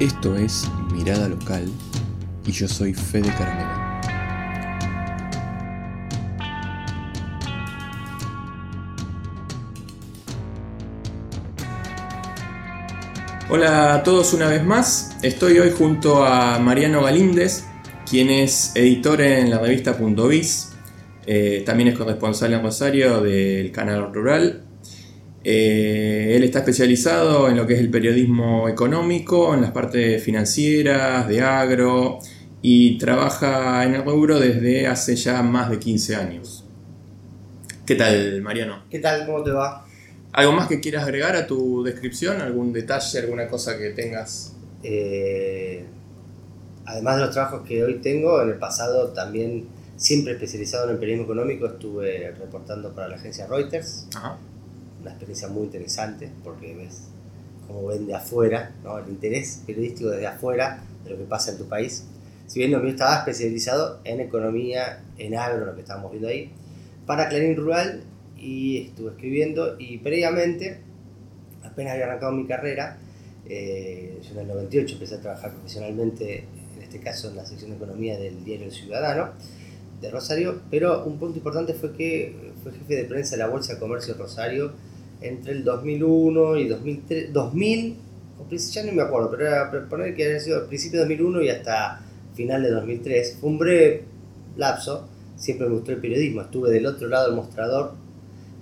Esto es Mirada Local y yo soy Fede Caramelo. Hola a todos una vez más. Estoy hoy junto a Mariano Galíndez, quien es editor en la revista Punto Biz. Eh, también es corresponsal en Rosario del canal Rural. Eh, él está especializado en lo que es el periodismo económico, en las partes financieras, de agro, y trabaja en el rubro desde hace ya más de 15 años. ¿Qué tal, Mariano? ¿Qué tal? ¿Cómo te va? ¿Algo más que quieras agregar a tu descripción? ¿Algún detalle, alguna cosa que tengas? Eh, además de los trabajos que hoy tengo, en el pasado también, siempre especializado en el periodismo económico, estuve reportando para la agencia Reuters. Una experiencia muy interesante porque ves cómo ven de afuera, ¿no? el interés periodístico desde afuera de lo que pasa en tu país. Si bien lo mío estaba especializado en economía, en agro, lo que estábamos viendo ahí, para Clarín Rural y estuve escribiendo y previamente, apenas había arrancado mi carrera, eh, yo en el 98 empecé a trabajar profesionalmente, en este caso en la sección de economía del diario El Ciudadano de Rosario, pero un punto importante fue que fue jefe de prensa de la Bolsa de Comercio de Rosario entre el 2001 y 2003, 2000, ya no me acuerdo, pero era poner que había sido al principio de 2001 y hasta final de 2003. Fue un breve lapso, siempre me gustó el periodismo, estuve del otro lado del mostrador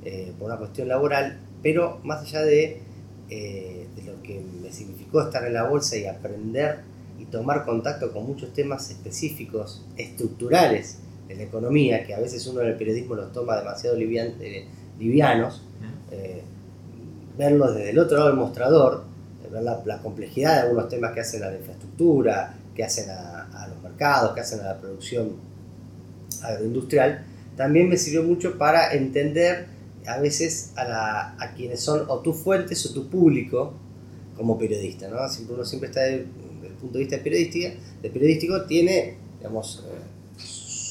eh, por una cuestión laboral, pero más allá eh, de, lo que me significó estar en la bolsa y aprender y tomar contacto con muchos temas específicos, estructurales de la economía, que a veces uno en el periodismo los toma demasiado eh, livianos, verlos desde el otro lado del mostrador, ver la, la, complejidad de algunos temas que hacen a la infraestructura, que hacen a, a los mercados, que hacen a la producción agroindustrial, también me sirvió mucho para entender a veces a, la, a quienes son o tus fuentes o tu público como periodista, ¿no? Siempre uno siempre está desde, el punto de vista periodístico, de periodístico tiene, digamos, eh,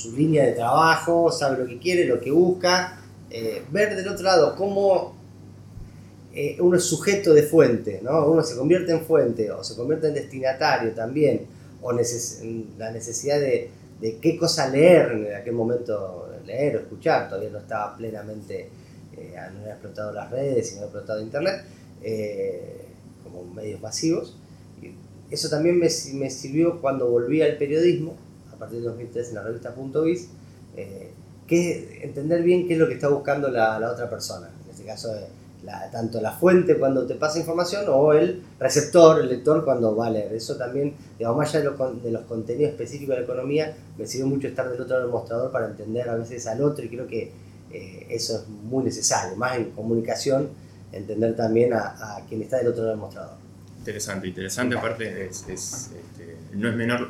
su línea de trabajo, sabe lo que quiere, lo que busca, eh, ver del otro lado cómo eh, uno es sujeto de fuente, ¿no? Uno se convierte en fuente o se convierte en destinatario también, o la necesidad de, qué cosa leer en aquel momento, leer o escuchar, todavía no estaba plenamente eh, no había explotado las redes y no había explotado Internet eh, como medios masivos. Eso también me, sirvió cuando volví al periodismo, a partir de 2003 en la revista Punto Biz, eh, que entender bien qué es lo que está buscando la, otra persona. En este caso, la, tanto la fuente cuando te pasa información o el receptor, el lector cuando va a leer. Eso también, digamos, más allá de los, de los contenidos específicos de la economía, me sirvió mucho estar del otro lado del mostrador para entender a veces al otro y creo que eh, eso es muy necesario, más en comunicación, entender también a, quien está del otro lado del mostrador. Interesante, interesante, aparte es, este, no es menor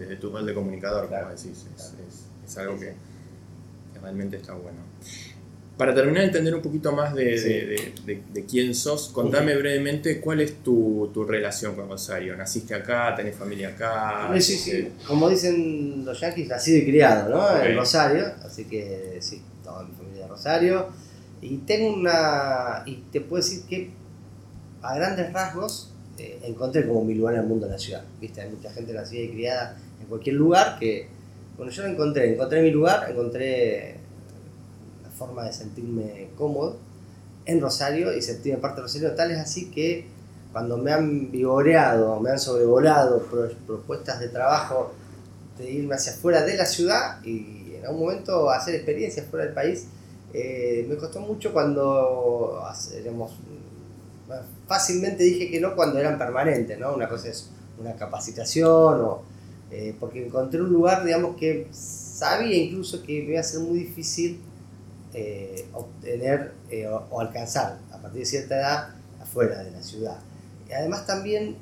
desde tu rol de comunicador, como decís, es, algo que, realmente está bueno. Para terminar de entender un poquito más de, de, quién sos, contame brevemente cuál es tu, tu, relación con Rosario. ¿Naciste acá? ¿Tenés familia acá? Sí, sí, sí. Como dicen los yanquis, nacido y criado, ¿no? En Rosario, así que sí, toda mi familia de Rosario. Y tengo una. Y te puedo decir que a grandes rasgos eh, encontré como mi lugar en el mundo de la ciudad. ¿Viste? Hay mucha gente nacida y criada en cualquier lugar que. Bueno, yo lo encontré. Encontré mi lugar, encontré la forma de sentirme cómodo en Rosario y sentirme parte de Rosario. Tal es así que cuando me han vigoreado, me han sobrevolado propuestas de trabajo de irme hacia afuera de la ciudad y en algún momento hacer experiencias fuera del país, eh, me costó mucho cuando, digamos, fácilmente dije que no cuando eran permanentes, ¿no? Una cosa es una capacitación, o, eh, porque encontré un lugar, digamos, que sabía incluso que me iba a ser muy difícil eh, obtener o, alcanzar a partir de cierta edad afuera de la ciudad. Y además también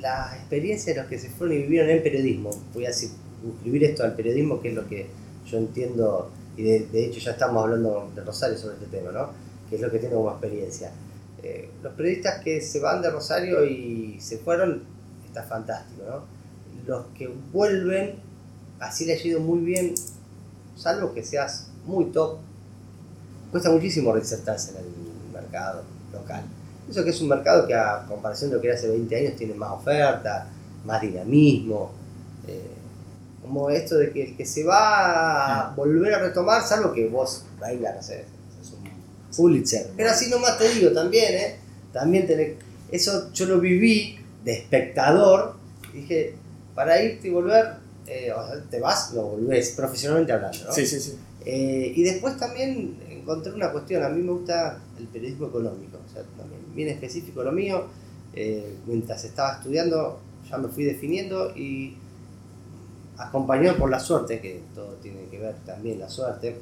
la experiencia de los que se fueron y vivieron en periodismo, voy a decir inscribir esto al periodismo, que es lo que yo entiendo, y de, hecho ya estamos hablando de Rosario sobre este tema, ¿no? que es lo que tengo como experiencia. Eh, los periodistas que se van de Rosario y se fueron, está fantástico, ¿no? Los que vuelven, así les ha ido muy bien, salvo que seas muy top, cuesta muchísimo reinsertarse en el mercado local. Eso que es un mercado que a comparación de lo que era hace 20 años tiene más oferta, más dinamismo. Eh, como esto de que el que se va a volver a retomar, salvo que vos vengas, no sé, es un Pulitzer. Pero así nomás te digo también, ¿eh? También tenés, eso yo lo viví de espectador, dije, para irte y volver, eh, o sea, te vas, lo volvés, profesionalmente hablando, ¿no? Sí, sí, sí. Eh, y después también encontré una cuestión, a mí me gusta el periodismo económico, o sea, también bien específico lo mío, eh, mientras estaba estudiando ya me fui definiendo y acompañado por la suerte, que todo tiene que ver también la suerte,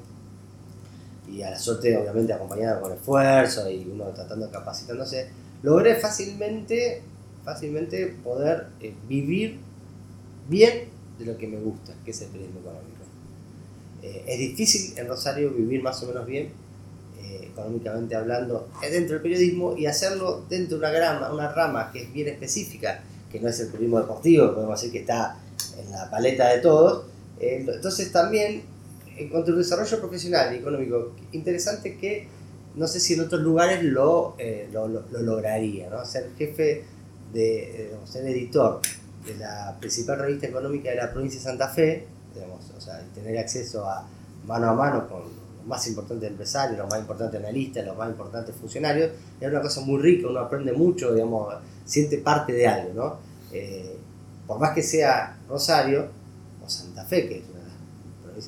y a la suerte obviamente acompañada con esfuerzo y uno tratando de capacitándose, logré fácilmente, fácilmente poder eh, vivir bien de lo que me gusta, que es el periodismo económico. Eh, es difícil en Rosario vivir más o menos bien, eh, económicamente hablando, dentro del periodismo y hacerlo dentro de una, grama, una rama que es bien específica, que no es el periodismo deportivo, podemos decir que está en la paleta de todos. entonces también en cuanto al desarrollo profesional y económico, interesante que no sé si en otros lugares lo, eh, lo, lograría, ¿no? Ser jefe de, eh, ser editor de la principal revista económica de la provincia de Santa Fe, digamos, o sea, tener acceso a mano a mano con los más importantes empresarios, los más importantes analistas, los más importantes funcionarios, es una cosa muy rica, uno aprende mucho, digamos, siente parte de algo, ¿no? Eh, por más que sea Rosario o Santa Fe, que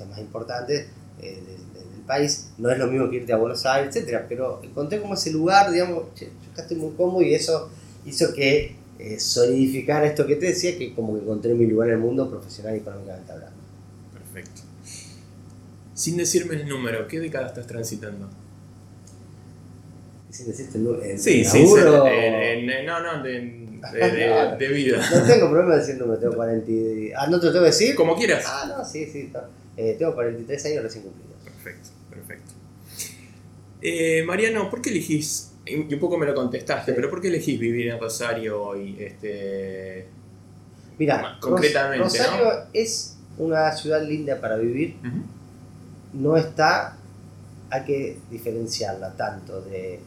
más importantes eh, del, país. No es lo mismo que irte a Buenos Aires, etcétera, pero encontré como ese lugar, digamos, yo acá estoy muy cómodo y eso hizo que eh, solidificar esto que te decía, que como que encontré mi lugar en el mundo profesional y económicamente hablando. Perfecto. Sin decirme el número, ¿qué década estás transitando? Sin decirte el número. Sí, sí, sí. no, no, de, de, vida. No tengo problema de decir número, tengo 40. Ah, ¿no te lo tengo que decir? Como quieras. Ah, no, sí, sí. Eh, tengo 43 años recién cumplidos. Perfecto, perfecto. Eh, Mariano, ¿por qué elegís, y un poco me lo contestaste, pero ¿por qué elegís vivir en Rosario hoy? Este, Mira, concretamente, Rosario es una ciudad linda para vivir. No está, hay que diferenciarla tanto de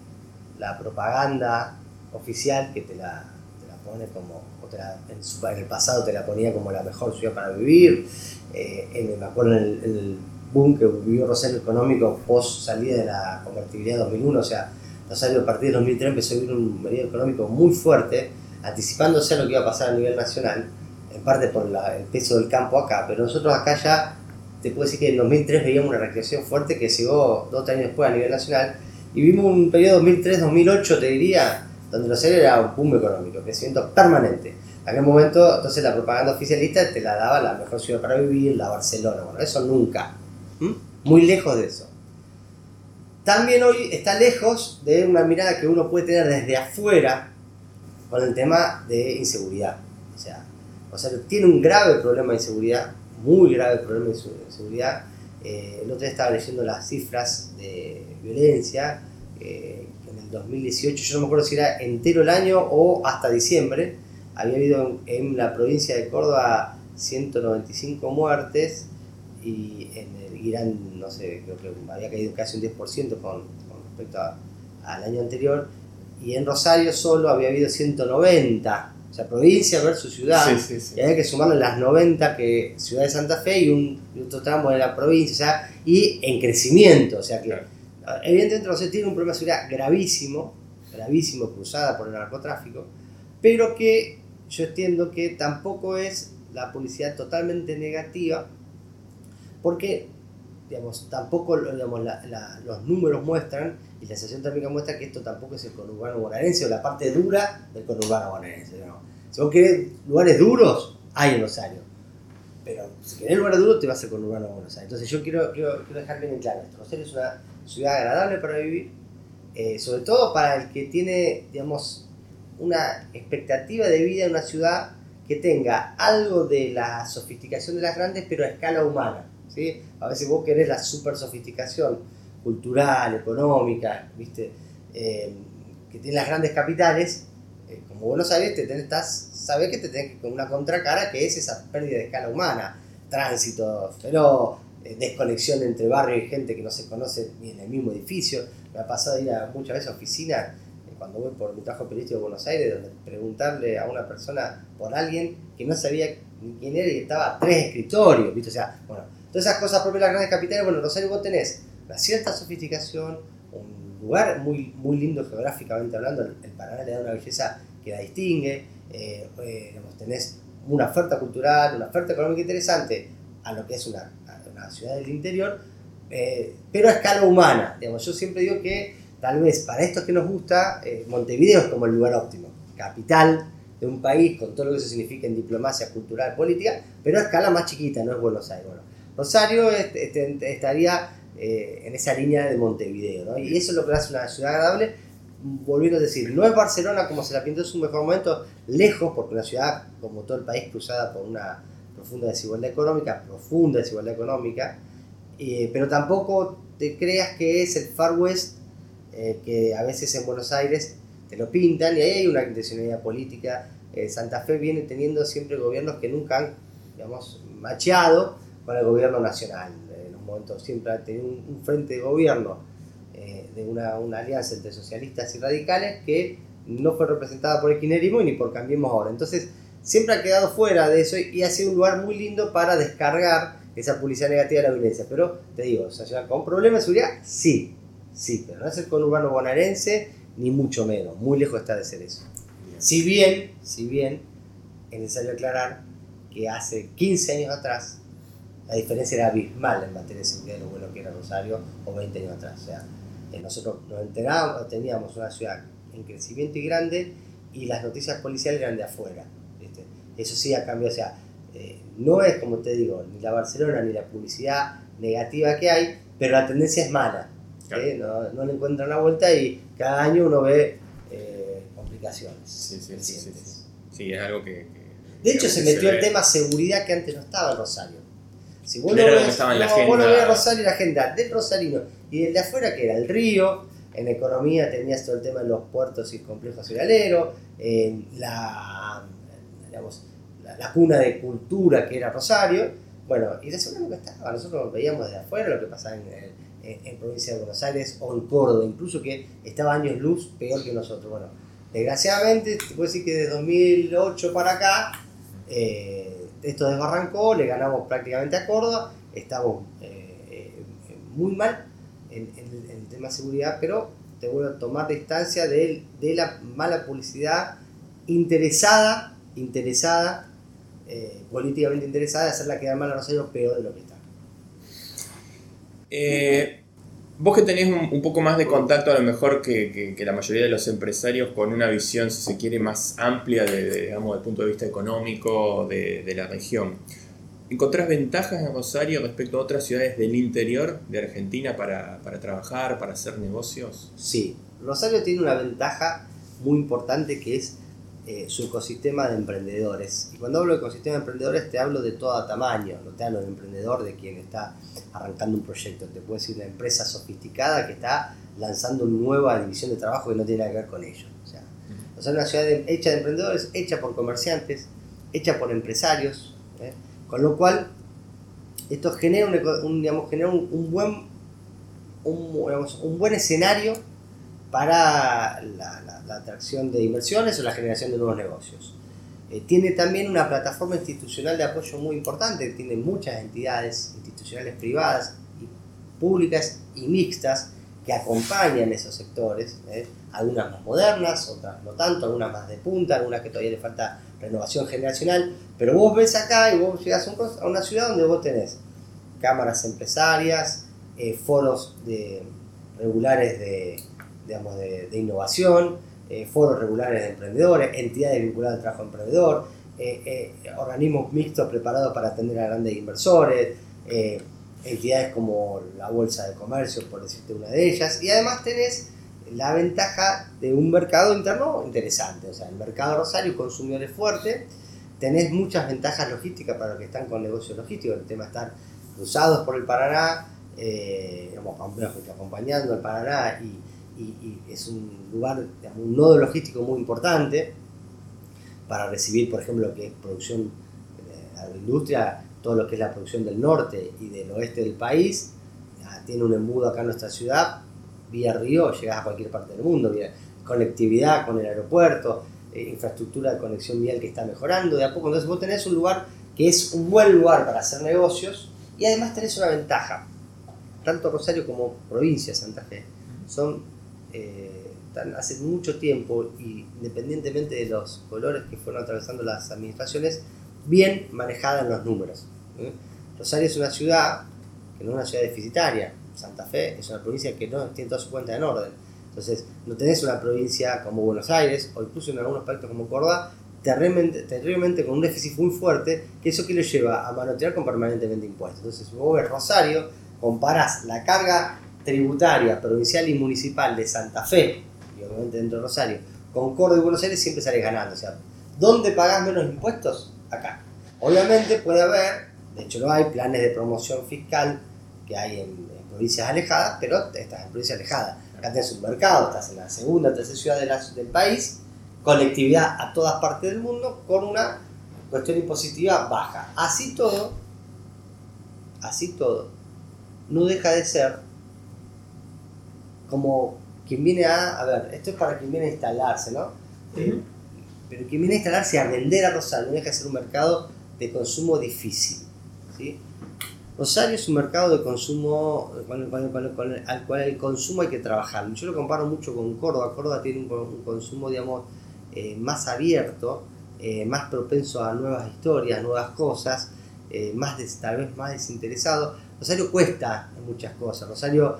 la propaganda oficial que te la, te la pone como, en, el pasado te la ponía como la mejor ciudad para vivir, eh, en, me acuerdo en el, boom que vivió Rosario Económico post salida de la convertibilidad 2001, o sea, Rosario a partir de 2003 empezó a vivir un periodo económico muy fuerte, anticipándose a lo que iba a pasar a nivel nacional, en parte por el peso del campo acá, pero nosotros acá ya, te puedo decir que en 2003 veíamos una recreación fuerte que llegó dos años después a nivel nacional, y vimos un periodo 2003-2008, te diría, donde Rosario era un boom económico, crecimiento permanente. En aquel momento, entonces la propaganda oficialista te la daba la mejor ciudad para vivir, la Barcelona, bueno, eso nunca. Muy lejos de eso. También hoy está lejos de una mirada que uno puede tener desde afuera con el tema de inseguridad. O sea, o sea tiene un grave problema de inseguridad, muy grave problema de inseguridad. Eh, el estaba leyendo las cifras de violencia. Eh, 2018, yo no me acuerdo si era entero el año o hasta diciembre, había habido en, la provincia de Córdoba 195 muertes y en el Irán, no sé, creo que había caído casi un 10% con, respecto al año anterior, y en Rosario solo había habido 190, o sea, provincia versus ciudad, y había que sumarle las 90 que Ciudad de Santa Fe y un, otro tramo de la provincia, o sea, y en crecimiento, o sea que... Evidentemente Rosario tiene un problema de seguridad gravísimo, gravísimo, cruzada por el narcotráfico, pero que yo entiendo que tampoco es la publicidad totalmente negativa, porque digamos, tampoco digamos, los números muestran y la sensación térmica muestra que esto tampoco es el conurbano bonaerense o la parte dura del conurbano bonaerense. Si vos querés lugares duros, hay en Rosario. Pero si querés lugares duros, te vas al conurbano Buenos Aires. Entonces yo quiero, quiero, quiero dejar bien en claro esto. Rosario es una ciudad agradable para vivir, eh, sobre todo para el que tiene, digamos, una expectativa de vida en una ciudad que tenga algo de la sofisticación de las grandes, pero a escala humana. ¿Sí? A veces vos querés la super sofisticación cultural, económica, ¿viste? Eh, que tienen las grandes capitales, eh, como Buenos Aires, te tenés, sabés que te tenés con una contracara que es esa pérdida de escala humana, tránsito pero eh, desconexión entre barrio y gente que no se conoce ni en el mismo edificio. Me ha pasado ir muchas veces a oficinas cuando voy por mi trabajo periodístico de Buenos Aires, donde preguntarle a una persona por alguien que no sabía quién era y estaba a tres escritorios, ¿viste? O sea, bueno, esas cosas propias de las grandes capitales, bueno, en Rosario vos tenés una cierta sofisticación, un lugar muy, muy lindo geográficamente hablando, el, Paraná le da una belleza que la distingue, eh, eh, tenés una oferta cultural, una oferta económica interesante a lo que es una, una ciudad del interior, eh, pero a escala humana. Digamos, yo siempre digo que tal vez para estos que nos gusta, eh, Montevideo es como el lugar óptimo, capital de un país con todo lo que eso significa en diplomacia cultural, política, pero a escala más chiquita, no es Buenos Aires. Bueno, Rosario este, estaría eh, en esa línea de Montevideo, ¿no? y eso es lo que hace una ciudad agradable. Volviendo a decir, no es Barcelona como se la pintó en su mejor momento, lejos, porque una ciudad como todo el país cruzada por una profunda desigualdad económica, profunda desigualdad económica, eh, pero tampoco te creas que es el Far West eh, que a veces en Buenos Aires te lo pintan y ahí hay una intencionalidad política. Santa Fe viene teniendo siempre gobiernos que nunca han, digamos, macheado con el gobierno nacional. En un momento siempre ha tenido un, frente de gobierno de una, una, alianza entre socialistas y radicales que no fue representada por el kirchnerismo ni por Cambiemos Ahora. Entonces, siempre ha quedado fuera de eso y ha sido un lugar muy lindo para descargar esa publicidad negativa de la violencia. Pero te digo, ¿con problemas de seguridad? Sí, sí, pero no es el conurbano bonaerense, ni mucho menos, muy lejos está de ser eso. Si bien, si bien, es necesario aclarar que hace 15 años atrás la diferencia era abismal en materia de seguridad de lo bueno que era Rosario o 20 años atrás. O sea, eh, nosotros nos enterábamos, teníamos una ciudad en crecimiento y grande y las noticias policiales eran de afuera. Eso sí ha cambiado, o sea, eh, no es como te digo, ni la Barcelona ni la publicidad negativa que hay, pero la tendencia es mala. ¿eh? No, no, le encuentran la vuelta y cada año uno ve eh, complicaciones. Sí, sí, sí, sí, es algo que... de hecho, se metió el tema seguridad que antes no estaba en Rosario. Si vos, no ves, no, vos no ves Rosario la agenda del rosarino y del de afuera, que era el río, en economía tenías todo el tema de los puertos y complejos cerealeros, en la, digamos, la, cuna de cultura que era Rosario. Bueno, y de eso nunca estaba. Nosotros veíamos desde afuera lo que pasaba en, en, provincia de Buenos Aires o en Córdoba, incluso que estaba años luz peor que nosotros. Bueno, desgraciadamente, te puedo decir que de 2008 para acá, eh, esto desbarrancó, le ganamos prácticamente a Córdoba, estamos eh, eh, muy mal en, el tema de seguridad, pero te vuelvo a tomar distancia de, la mala publicidad interesada, interesada eh, políticamente interesada de hacerla quedar mal a Rosario peor de lo que está. Vos que tenés un, poco más de contacto a lo mejor que, la mayoría de los empresarios con una visión, si se quiere, más amplia de, digamos, del punto de vista económico de, la región. ¿Encontrás ventajas en Rosario respecto a otras ciudades del interior de Argentina para, para trabajar, para hacer negocios? Sí, Rosario tiene una ventaja muy importante que es eh, su ecosistema de emprendedores. Y cuando hablo de ecosistema de emprendedores te hablo de todo tamaño, no te hablo de emprendedor, de quien está arrancando un proyecto, te puedo decir una empresa sofisticada que está lanzando una nueva división de trabajo que no tiene nada que ver con ellos. O sea, o sea una ciudad hecha de emprendedores, hecha por comerciantes, hecha por empresarios, ¿eh? con lo cual esto genera un, digamos, genera un, buen un, un buen escenario para la, atracción de inversiones o la generación de nuevos negocios. Eh, tiene también una plataforma institucional de apoyo muy importante, tiene muchas entidades institucionales privadas y públicas y mixtas que acompañan esos sectores, ¿eh? algunas más modernas, otras no tanto, algunas más de punta, algunas que todavía le falta renovación generacional, pero vos ves acá y vos llegas a una ciudad donde vos tenés cámaras empresarias, eh, foros regulares de, digamos, de, innovación, eh, foros regulares de emprendedores, entidades vinculadas al trabajo emprendedor, eh, eh, organismos mixtos preparados para atender a grandes inversores, entidades como la Bolsa de Comercio, por decirte una de ellas, y además tenés la ventaja de un mercado interno interesante, o sea, el mercado Rosario consumidores fuerte, tenés muchas ventajas logísticas para los que están con negocios logísticos, el tema de estar cruzados por el Paraná, digamos, acompañando al Paraná y y, es un lugar, un nodo logístico muy importante para recibir, por ejemplo, lo que es producción de la industria, todo lo que es la producción del norte y del oeste del país. Tiene un embudo acá en nuestra ciudad, vía río, llegas a cualquier parte del mundo. conectividad con el aeropuerto, eh, infraestructura de conexión vial que está mejorando de a poco. Entonces vos tenés un lugar que es un buen lugar para hacer negocios y además tenés una ventaja. Tanto Rosario como provincia de Santa Fe son, eh, hace mucho tiempo, y independientemente de los colores que fueron atravesando las administraciones, bien manejada en los números. ¿eh? Rosario es una ciudad que no es una ciudad deficitaria. Santa Fe es una provincia que no tiene toda su cuenta en orden. Entonces, no tenés una provincia como Buenos Aires, o incluso en algunos aspectos como Córdoba, terriblemente, terriblemente con un déficit muy fuerte, que eso que lo lleva a manotear con permanentemente impuestos. Entonces, vos ves Rosario, comparás la carga tributaria provincial y municipal de Santa Fe, y obviamente dentro de Rosario, con Córdoba y Buenos Aires, siempre sales ganando. O sea, ¿dónde pagás menos impuestos? Acá. Obviamente puede haber, de hecho lo hay, planes de promoción fiscal que hay en, provincias alejadas, pero estás en provincias alejadas. Acá tenés un mercado, estás en la segunda, tercera ciudad del país, conectividad a todas partes del mundo con una cuestión impositiva baja. Así todo, así todo, no deja de ser como quien viene a, a ver, esto es para quien viene a instalarse, ¿no? Eh, pero quien viene a instalarse a vender a Rosario, deja de ser un mercado de consumo difícil. ¿sí? Rosario es un mercado de consumo al cual el consumo hay que trabajar. Yo lo comparo mucho con Córdoba. Córdoba tiene un, consumo, digamos, eh, más abierto, eh, más propenso a nuevas historias, nuevas cosas, eh, más tal vez más desinteresado. Rosario cuesta en muchas cosas. Rosario,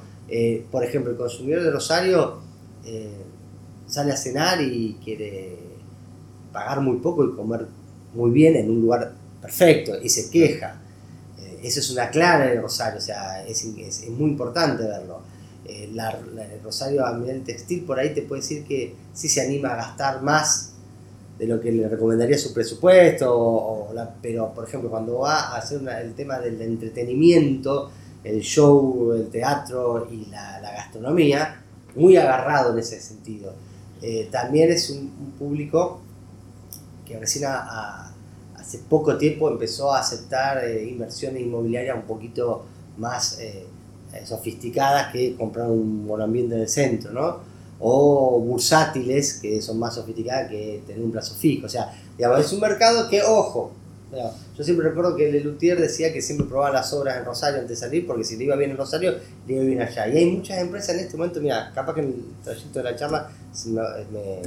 por ejemplo, el consumidor de Rosario sale a cenar y quiere pagar muy poco y comer muy bien en un lugar perfecto y se queja. Eh, eso es una clara de Rosario, o sea, es, es, muy importante verlo. Eh, la, el Rosario a nivel textil por ahí te puede decir que sí se anima a gastar más de lo que le recomendaría su presupuesto, o, pero por ejemplo cuando va a hacer el tema del entretenimiento, el show, el teatro y la, gastronomía, muy agarrado en ese sentido. Eh, también es un, público que recién a hace poco tiempo empezó a aceptar eh, inversiones inmobiliarias un poquito más eh, sofisticadas que comprar un buen ambiente en el centro, ¿no? O bursátiles, que son más sofisticadas que tener un plazo fijo. O sea, digamos, es un mercado que, ojo, yo siempre recuerdo que Lelutier decía que siempre probaba las obras en Rosario antes de salir, porque si le iba bien en Rosario, le iba bien allá. Y hay muchas empresas en este momento, mira, capaz que en el trayecto de la charla me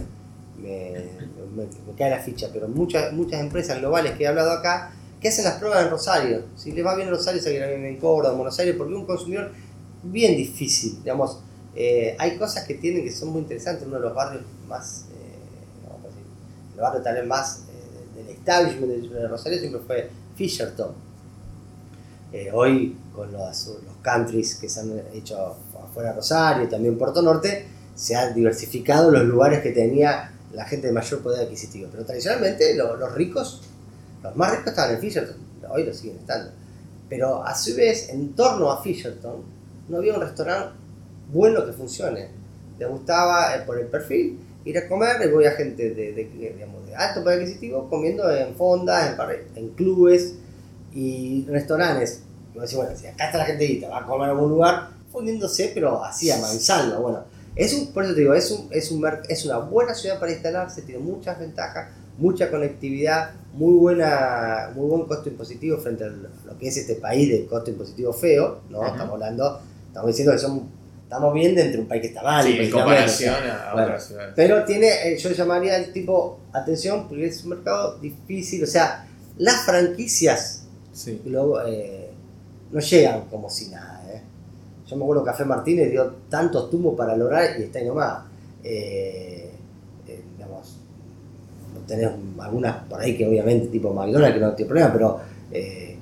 me, cae la ficha, pero muchas, muchas empresas globales que he hablado acá, que hacen las pruebas en Rosario. Si les va bien en Rosario, se bien en Córdoba, en Buenos Aires, porque un consumidor bien difícil. Digamos, eh, hay cosas que tienen que son muy interesantes. Uno de los barrios más, eh, vamos a decir, el barrio tal vez más eh, establishment de Rosario siempre fue Fisherton. hoy, con los, los countries que se han hecho afuera de Rosario, también Puerto Norte, se han diversificado los lugares que tenía la gente de mayor poder adquisitivo. Pero tradicionalmente los ricos, los más ricos estaban en Fisherton, hoy lo siguen estando. Pero a su vez, en torno a Fisherton, no había un restaurante bueno que funcione. Le gustaba eh, por el perfil ir a comer, y voy a gente de, de, alto poder adquisitivo comiendo en fondas, en, en clubes y restaurantes. Y bueno, si acá está la gente va a comer en algún lugar, fundiéndose, pero así a mansalva. Bueno, es un, por eso te digo, es, un, es, un, es una buena ciudad para instalarse, tiene muchas ventajas, mucha conectividad, muy, buena, muy buen costo impositivo frente a lo que es este país de costo impositivo feo, ¿no? Estamos hablando, estamos diciendo que son, estamos viendo entre un país que está mal. Sí, en comparación a otras ciudades. Pero tiene, eh, yo llamaría el tipo, atención, porque es un mercado difícil, o sea, las franquicias luego, eh, no llegan como si nada. Yo me acuerdo que Café Martínez dio tantos tumbos para lograr y está ahí nomás. Eh, eh, digamos, tenés algunas por ahí que obviamente tipo McDonald's que no tiene problema, pero eh,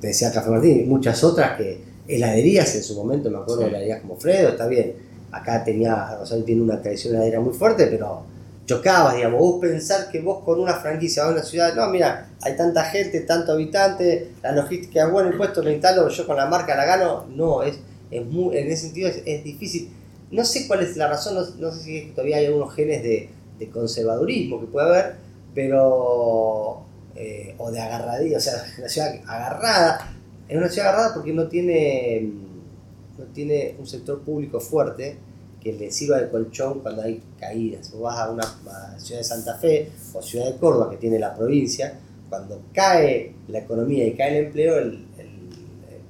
te decía Café Martínez, muchas otras que heladerías en su momento, me acuerdo de heladerías como Fredo, está bien. Acá tenía, Rosario tiene una tradición heladera muy fuerte, pero chocabas, digamos, vos pensar que vos con una franquicia a una ciudad, no, mira, hay tanta gente, tanto habitante, la logística es buena, el puesto lo instalo, yo con la marca la gano, no, es en ese sentido es, difícil. No sé cuál es la razón, no, sé si todavía hay algunos genes de, conservadurismo que puede haber, pero. Eh, o de agarradía, o sea, una ciudad agarrada. Es una ciudad agarrada porque no tiene, no tiene un sector público fuerte que le sirva de colchón cuando hay caídas. Vos vas a una ciudad de Santa Fe o ciudad de Córdoba que tiene la provincia, cuando cae la economía y cae el empleo, el,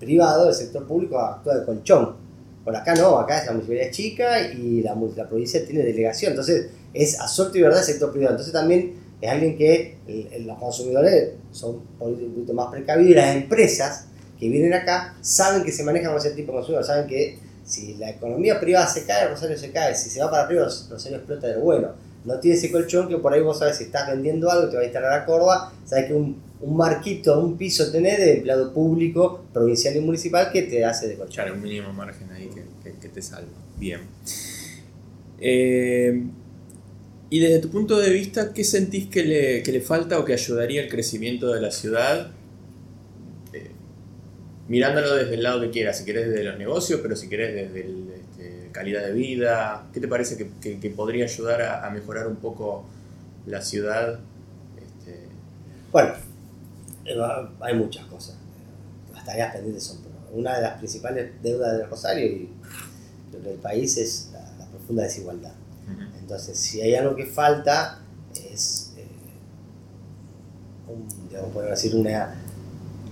privado, el sector público actúa de colchón. Por acá no, acá es la municipalidad chica y la, la provincia tiene delegación. Entonces es a suerte y verdad el sector privado. Entonces también es alguien que los consumidores son un poquito más precavidos y las empresas que vienen acá saben que se manejan con ese tipo de consumidores, saben que si la economía privada se cae, Rosario se cae, si se va para arriba, Rosario explota de bueno. No tiene ese colchón que por ahí vos sabes si estás vendiendo algo, te va a instalar a Córdoba, sabes que un, un marquito, un piso tenés de empleado público, provincial y municipal que te hace de colchón. Claro, un mínimo margen ahí que, que, te salva. Bien. Eh, y desde tu punto de vista, ¿qué sentís que le, que le falta o que ayudaría al crecimiento de la ciudad? Eh, mirándolo desde el lado que quieras, si querés desde los negocios, pero si querés desde la este, calidad de vida, ¿qué te parece que, que, podría ayudar a, mejorar un poco la ciudad? Este... Bueno, eh, hay muchas cosas. Las tareas pendientes son una de las principales deudas de Rosario y del país es la profunda desigualdad entonces, si hay algo que falta, es, eh, decir, una,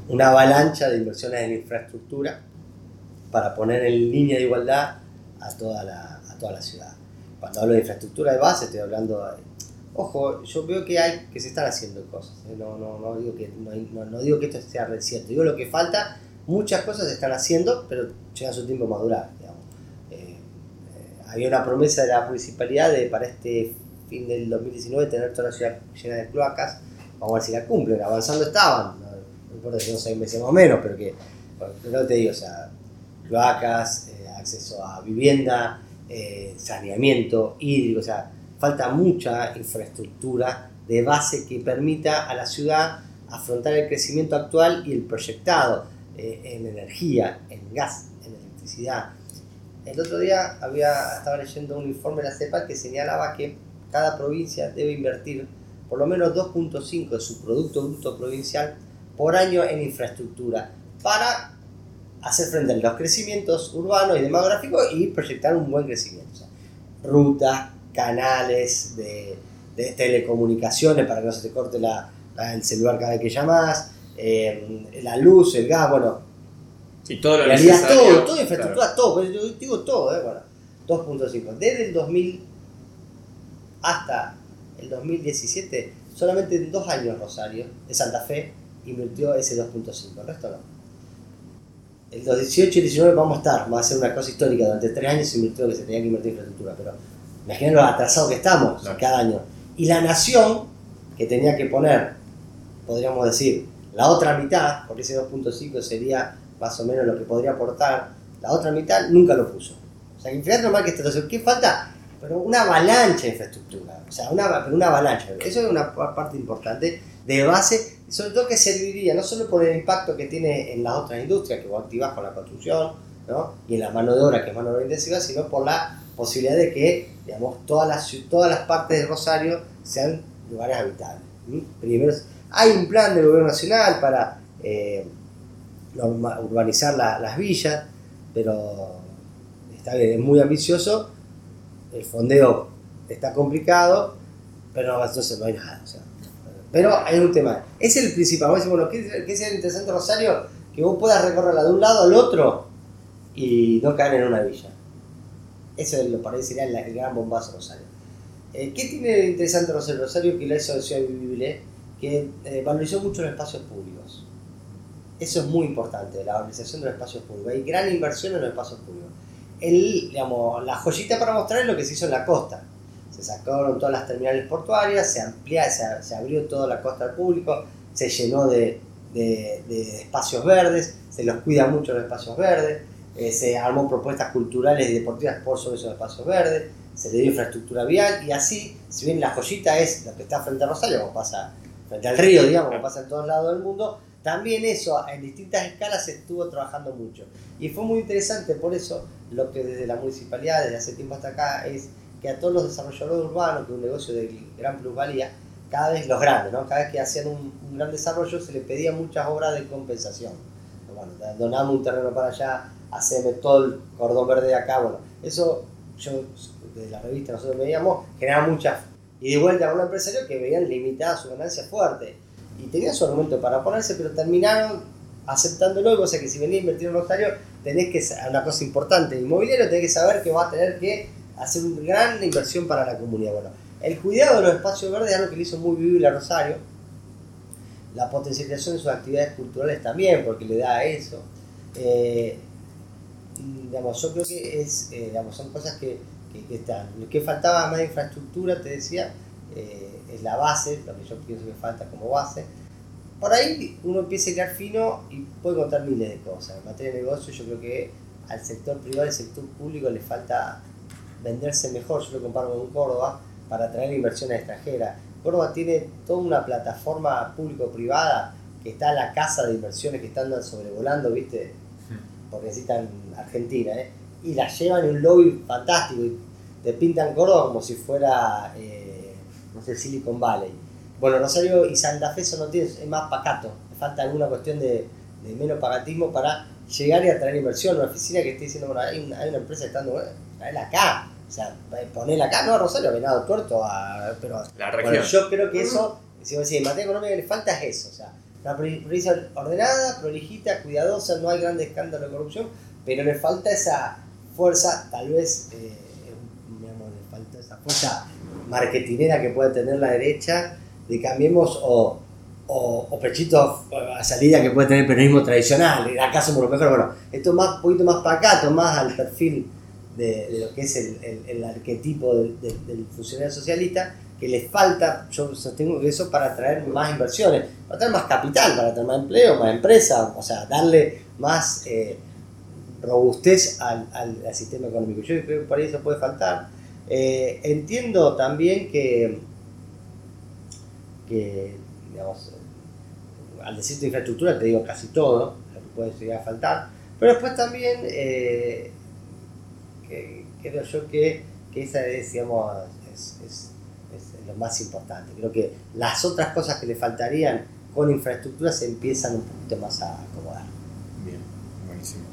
una avalancha de inversiones en infraestructura para poner en línea de igualdad a toda la, a toda la ciudad. Cuando hablo de infraestructura de base, estoy hablando Ojo, yo veo que hay que se están haciendo cosas. ¿eh? No, no, no, digo que, no, no, digo que esto sea reciente. Digo lo que falta, muchas cosas se están haciendo, pero llega su tiempo madurar había una promesa de la municipalidad de para este fin del 2019 tener toda la ciudad llena de cloacas. Vamos a ver si la cumplen. Avanzando estaban, no, importa si son seis meses más o menos, pero que, no te digo, o sea, cloacas, eh, acceso a vivienda, eh, saneamiento hídrico, o sea, falta mucha infraestructura de base que permita a la ciudad afrontar el crecimiento actual y el proyectado eh, en energía, en gas, en electricidad, el otro día había, estaba leyendo un informe de la CEPAL que señalaba que cada provincia debe invertir por lo menos 2.5 de su Producto Bruto Provincial por año en infraestructura para hacer frente a los crecimientos urbanos y demográficos y proyectar un buen crecimiento. rutas, canales de, telecomunicaciones para que no se te corte la, el celular cada vez que llamas, eh, la luz, el gas, bueno, y todo lo todo, toda infraestructura, todo, yo digo todo, ¿eh? Bueno, 2.5. Desde el 2000 hasta el 2017, solamente en dos años Rosario, de Santa Fe, invirtió ese 2.5, el resto no. El 2018 y 19 vamos a estar, va a ser una cosa histórica, durante tres años se invirtió que se tenía que invertir en infraestructura, pero imaginen lo atrasados que estamos cada año. Y la nación, que tenía que poner, podríamos decir, la otra mitad, porque ese 2.5 sería más o menos lo que podría aportar, la otra mitad nunca lo puso. O sea, fíjate mal que está ¿qué falta? Pero una avalancha de infraestructura, o sea, una, una avalancha. Eso es una parte importante de base, sobre todo que serviría no solo por el impacto que tiene en las otras industrias que vos activas con la construcción ¿no? y en la mano de obra, que es mano de obra intensiva, sino por la posibilidad de que digamos, todas, las, todas las partes de Rosario sean lugares habitables. Primero, hay un plan del gobierno nacional para eh, urbanizar las villas, pero está es muy ambicioso, el fondeo está complicado, pero entonces no hay nada. Pero hay un tema, es el principal, vamos a decir, bueno, ¿qué, es el interesante Rosario? Que vos puedas recorrerla de un lado al otro y no caer en una villa. Eso es lo para sería el, gran bombazo Rosario. Eh, ¿Qué tiene de interesante Rosario? Rosario que la hizo ciudad vivible, que eh, valorizó mucho los espacios públicos. Eso es muy importante, la organización de los espacios públicos. Hay gran inversión en los espacios públicos. El, digamos, la joyita para mostrar es lo que se hizo en la costa. Se sacaron todas las terminales portuarias, se amplió, se, abrió toda la costa al público, se llenó de, espacios verdes, se los cuida mucho los espacios verdes, eh, se armó propuestas culturales y deportivas por sobre esos espacios verdes, se le dio infraestructura vial y así, si bien la joyita es lo que está frente a Rosario, como pasa frente al río, digamos, como pasa en todos lados del mundo, también eso en distintas escalas se estuvo trabajando mucho. Y fue muy interesante, por eso lo que desde la municipalidad, desde hace tiempo hasta acá, es que a todos los desarrolladores urbanos, que es un negocio de gran plusvalía, cada vez los grandes, ¿no? cada vez que hacían un, gran desarrollo se les pedía muchas obras de compensación. Bueno, donamos un terreno para allá, hacemos todo el cordón verde de acá, bueno, eso yo de la revista nosotros veíamos, generaba muchas. Y de vuelta a un empresario que veían limitada su ganancia fuerte. Y tenía su argumento para ponerse, pero terminaron aceptándolo. O sea que si venís a invertir en Rosario, tenés que, una cosa importante, inmobiliario, tenés que saber que vas a tener que hacer una gran inversión para la comunidad. Bueno, el cuidado de los espacios verdes es algo que le hizo muy vivible a Rosario. La potencialización de sus actividades culturales también, porque le da eso. Eh, digamos, yo creo que es, eh, digamos, son cosas que, que, están. Lo que faltaba más de infraestructura, te decía, eh, es la base, lo que yo pienso que falta como base. Por ahí uno empieza a quedar fino y puede contar miles de cosas. En materia de negocio yo creo que al sector privado y al sector público le falta venderse mejor, yo lo comparo con Córdoba, para atraer inversiones extranjeras. Córdoba tiene toda una plataforma público-privada que está en la casa de inversiones que están sobrevolando, ¿viste? Porque necesitan Argentina, ¿eh? Y la llevan en un lobby fantástico y te pintan Córdoba como si fuera, eh, no sé, Silicon Valley. Bueno, Rosario y Santa Fe eso no tiene, es más pacato, falta alguna cuestión de, de menos pagatismo para llegar y atraer inversión. Una oficina que esté diciendo, bueno, hay una, hay una empresa que está dando, traerla acá, o sea, ponela acá, no, Rosario, Venado Tuerto, a, pero la región. yo creo que eso, si vos decís, en materia económica le falta es eso, o sea, una provincia ordenada, prolijita, cuidadosa, no hay grandes escándalos de corrupción, pero le falta esa fuerza, tal vez, eh, digamos, le falta esa fuerza marketinera que puede tener la derecha, de cambiemos o, o, o pechito a salida que puede tener el periodismo tradicional, acá somos los mejores, bueno, esto es más, un poquito más pacato, más al perfil de, lo que es el, el, arquetipo del, del, funcionario socialista, que les falta, yo sostengo que eso para atraer más inversiones, para traer más capital, para traer más empleo, más empresa, o sea, darle más eh, robustez al, al, sistema económico. Yo creo que por ahí eso puede faltar. Eh, entiendo también que, que, digamos, al decir de infraestructura te digo casi todo, lo que puede llegar a faltar, pero después también eh, creo yo que, que esa es, digamos, es, es, es, lo más importante. Creo que las otras cosas que le faltarían con infraestructura se empiezan un poquito más a acomodar. Bien, buenísimo.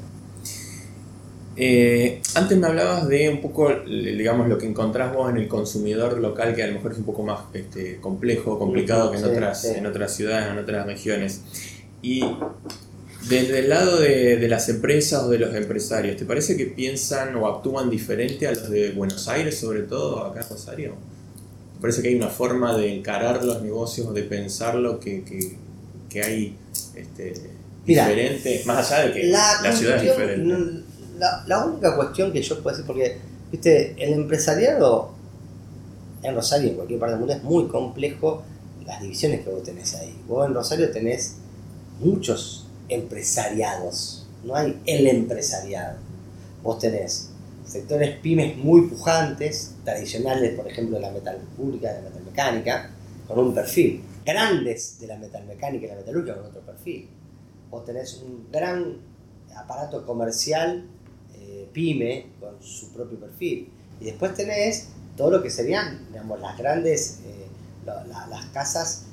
Eh, antes me hablabas de un poco, digamos, lo que encontrás vos en el consumidor local, que a lo mejor es un poco más este, complejo, complicado que en, otras, en otras ciudades, en otras regiones. Y desde el lado de, las empresas o de los empresarios, ¿te parece que piensan o actúan diferente a los de Buenos Aires, sobre todo acá en Rosario? ¿Te parece que hay una forma de encarar los negocios o de pensarlo que, que, hay este, diferente, más allá de que la, ciudad es diferente? La, única cuestión que yo puedo decir, porque viste, el empresariado en Rosario, en cualquier parte del mundo, es muy complejo las divisiones que vos tenés ahí. Vos en Rosario tenés muchos empresariados, no hay el empresariado. Vos tenés sectores pymes muy pujantes, tradicionales, por ejemplo, de la metalúrgica, de la metalmecánica, con un perfil. Grandes de la metalmecánica y la metalúrgica con otro perfil. Vos tenés un gran aparato comercial eh, pyme con su propio perfil. Y después tenés todo lo que serían, digamos, las grandes, eh, las casas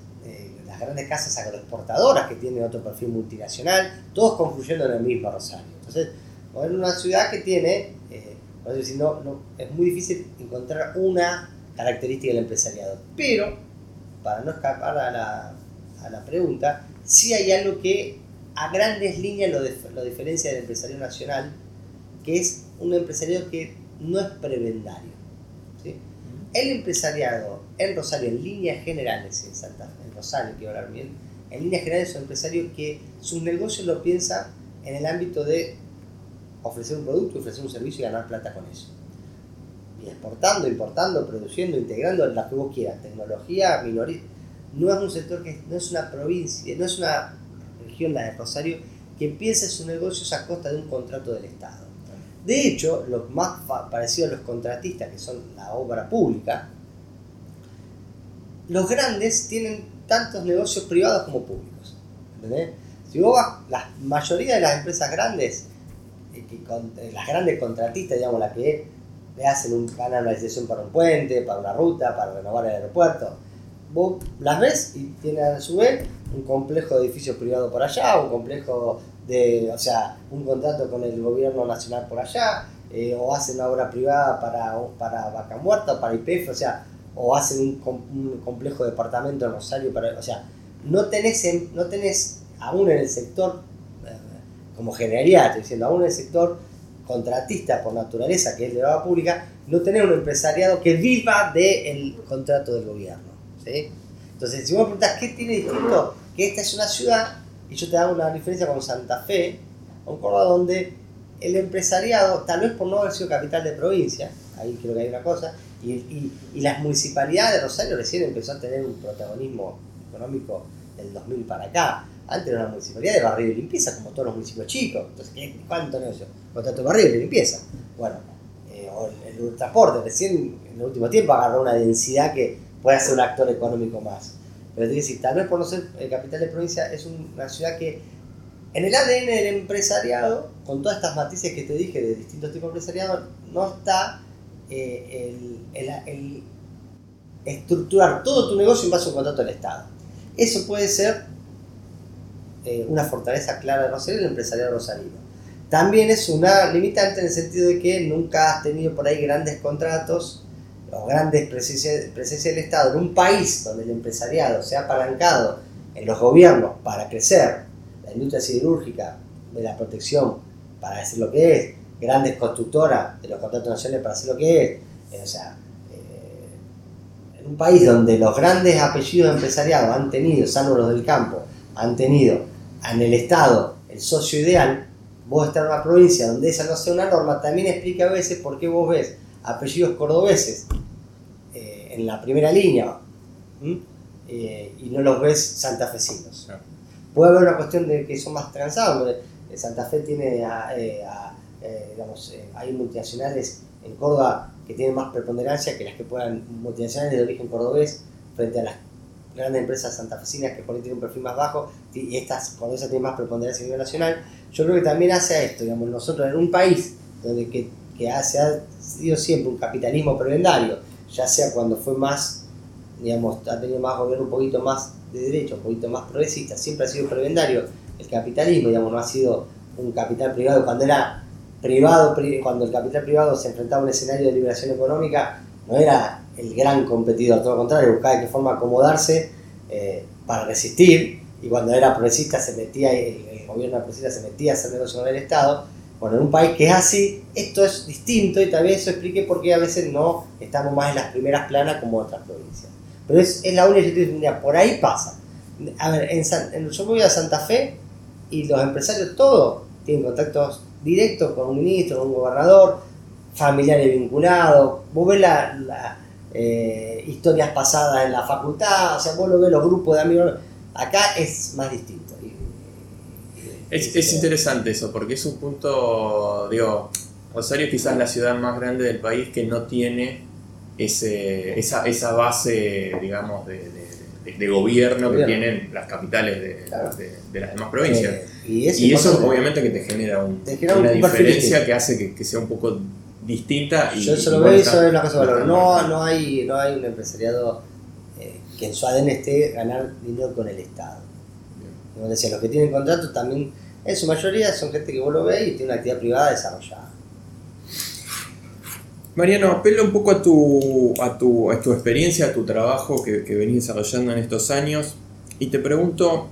las grandes casas agroexportadoras que tienen otro perfil multinacional, todos confluyendo en el mismo Rosario. Entonces, en una ciudad que tiene, eh, decir, no, no, es muy difícil encontrar una característica del empresariado. Pero, para no escapar a la, a la pregunta, sí hay algo que a grandes líneas lo, lo diferencia del empresario nacional, que es un empresariado que no es prebendario. ¿sí? El empresariado en Rosario, en líneas generales, en Santa Fe, Rosario, quiero hablar bien, en líneas generales es un empresario que sus negocios lo piensa en el ámbito de ofrecer un producto, ofrecer un servicio y ganar plata con eso. Y exportando, importando, produciendo, integrando la que vos quieras, tecnología, minoría. No es un sector que no es una provincia, no es una región, la de Rosario, que piensa sus negocios a costa de un contrato del Estado. De hecho, lo más parecido a los contratistas, que son la obra pública, los grandes tienen tantos negocios privados como públicos. Si vos vas, la mayoría de las empresas grandes, eh, eh, las grandes contratistas, digamos, las que le hacen un canal de licitación para un puente, para una ruta, para renovar el aeropuerto, vos las ves y tienen a su vez un complejo de edificios privados por allá, un complejo de, o sea, un contrato con el gobierno nacional por allá, eh, o hacen una obra privada para, para Vaca Muerta para IPF, o sea, o hacen un, complejo de departamento en Rosario, para, o sea, no tenés, no tenés aún en el sector, eh, como generalidad, estoy diciendo, aún en el sector contratista por naturaleza, que es de la pública, no tenés un empresariado que viva del contrato del gobierno. ¿sí? Entonces, si vos me preguntás qué tiene distinto, que esta es una ciudad, y yo te hago una diferencia con Santa Fe, un Córdoba donde el empresariado, tal vez por no haber sido capital de provincia, ahí creo que hay una cosa, y, las municipalidades de Rosario recién empezó a tener un protagonismo económico del 2000 para acá. Antes era una municipalidad de barrio y limpieza, como todos los municipios chicos. Entonces, ¿cuánto negocio? Contrato de barrio y limpieza. Bueno, eh, el, transporte, recién en el último tiempo agarró una densidad que puede ser un actor económico más. Pero te decir, tal vez por no ser el capital de provincia, es una ciudad que en el ADN del empresariado, con todas estas matices que te dije de distintos tipos de empresariado, no está eh, el, estructurar todo tu negocio en base a un contrato del Estado. Eso puede ser eh, una fortaleza clara de Rosario el empresariado rosarino. También es una limitante en el sentido de que nunca has tenido por ahí grandes contratos o grandes presencias presencia del Estado en un país donde el empresariado se ha apalancado en los gobiernos para crecer la industria siderúrgica, de la protección para decir lo que es, grandes constructoras de los contratos nacionales para hacer lo que es. Eh, o sea, eh, en un país donde los grandes apellidos empresariales han tenido, salvo los del campo, han tenido en el Estado el socio ideal, vos estás en una provincia donde esa no sea una norma, también explica a veces por qué vos ves apellidos cordobeses eh, en la primera línea y no los ves santafesinos. Puede haber una cuestión de que son más transados, Santa Fe tiene a, eh, digamos, eh, hay multinacionales en Córdoba que tienen más preponderancia que las que puedan, multinacionales de origen cordobés, frente a las grandes empresas santafesinas que por ahí tienen un perfil más bajo, y estas cordobesas tienen más preponderancia a nivel nacional. Yo creo que también hace esto, digamos, nosotros en un país donde que, que ha, sido siempre un capitalismo prebendario, ya sea cuando fue más, digamos, ha tenido más gobierno un poquito más de derecho, un poquito más progresista, siempre ha sido prebendario el capitalismo, digamos, no ha sido un capital privado cuando era privado, cuando el capital privado se enfrentaba a un escenario de liberación económica, no era el gran competidor, todo lo contrario, buscaba de qué forma acomodarse eh, para resistir, y cuando era progresista se metía, el, gobierno progresista se metía a hacer negocio con el Estado. Bueno, en un país que es así, esto es distinto y tal vez eso explique por qué a veces no estamos más en las primeras planas como otras provincias. Pero es, es la única que por ahí pasa. A ver, en, en, yo voy a Santa Fe y los empresarios todos tienen contactos directo con un ministro, con un gobernador, familiares vinculados, vos ves las eh, historias pasadas en la facultad, o sea, vos lo ves los grupos de amigos, acá es más distinto. Es, es interesante eso, porque es un punto, digo, Rosario es quizás la ciudad más grande del país que no tiene ese, esa, esa base, digamos, de de, gobierno que tienen las capitales de, las demás provincias. Eh, y, eso obviamente que te genera, una diferencia que hace que, sea un poco distinta. Y, Yo solo veo eso es una cosa No, no, hay, no hay un empresariado eh, que en su ADN esté ganar dinero con el Estado. Como decía, los que tienen contrato también, en su mayoría son gente que vos lo ves y tiene una actividad privada desarrollada. Mariano, apelo un poco a tu, a tu, a tu experiencia, a tu trabajo que, que venís desarrollando en estos años y te pregunto,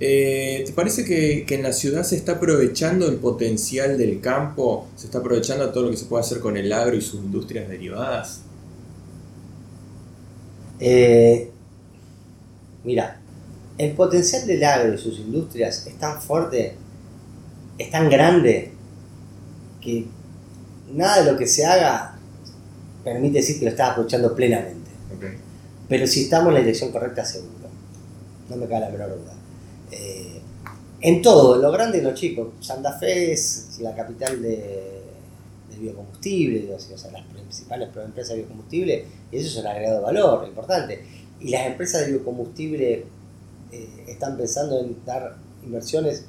eh, ¿te parece que, en la ciudad se está aprovechando el potencial del campo? ¿Se está aprovechando todo lo que se puede hacer con el agro y sus industrias derivadas? Eh, mira, el potencial del agro y sus industrias es tan fuerte, es tan grande, que nada de lo que se haga permite decir que lo estás aprovechando plenamente. Pero si estamos en la dirección correcta, seguro. No me cae la menor duda. Eh, en todo, en lo grande y lo chico. Santa Fe es la capital de, biocombustible, o sea, las principales empresas de biocombustible, eso es un agregado de valor importante. Y las empresas de biocombustible eh, están pensando en dar inversiones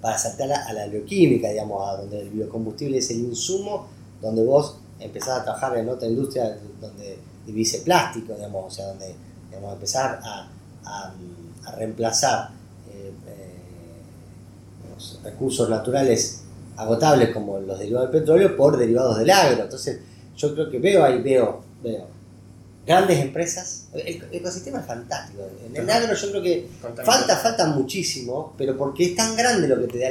para saltar a la bioquímica, digamos, a donde el biocombustible es el insumo, donde vos empezás a trabajar en otra industria donde divise plástico, digamos, o sea, donde digamos, empezar a, reemplazar eh, eh, recursos naturales agotables como los derivados del petróleo por derivados del agro. Entonces, yo creo que veo ahí, veo, veo grandes empresas. El ecosistema es fantástico. En el agro yo creo que falta, falta muchísimo, pero porque es tan grande lo que te da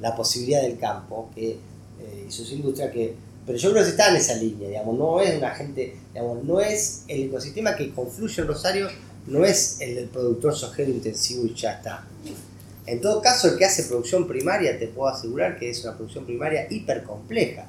la posibilidad del campo que, eh, y sus industrias que... Pero yo creo que está en esa línea, digamos, no es una gente, digamos, no es el ecosistema que confluye en Rosario, no es el del productor sojero intensivo y ya está. En todo caso, el que hace producción primaria, te puedo asegurar que es una producción primaria hiper compleja,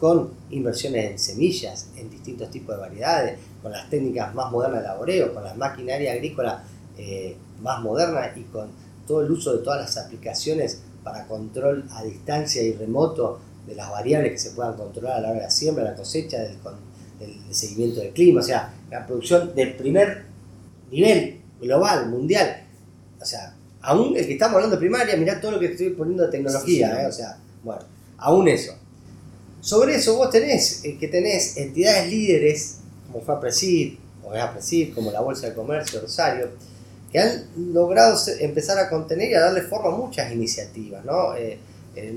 con inversiones en semillas, en distintos tipos de variedades, con las técnicas más modernas de laboreo, con la maquinaria agrícola eh, más moderna y con todo el uso de todas las aplicaciones para control a distancia y remoto de las variables que se puedan controlar a la hora de la siembra, la cosecha, del, del seguimiento del clima, o sea, la producción de primer nivel global, mundial. O sea, aún el que estamos hablando de primaria, mirá todo lo que estoy poniendo de tecnología, ¿eh? o sea, bueno, aún eso. Sobre eso vos tenés eh, que tenés entidades líderes, como fue APRESID, o es APRESID, como la Bolsa de Comercio Rosario, que han logrado empezar a contener y a darle forma a muchas iniciativas, ¿no? Eh,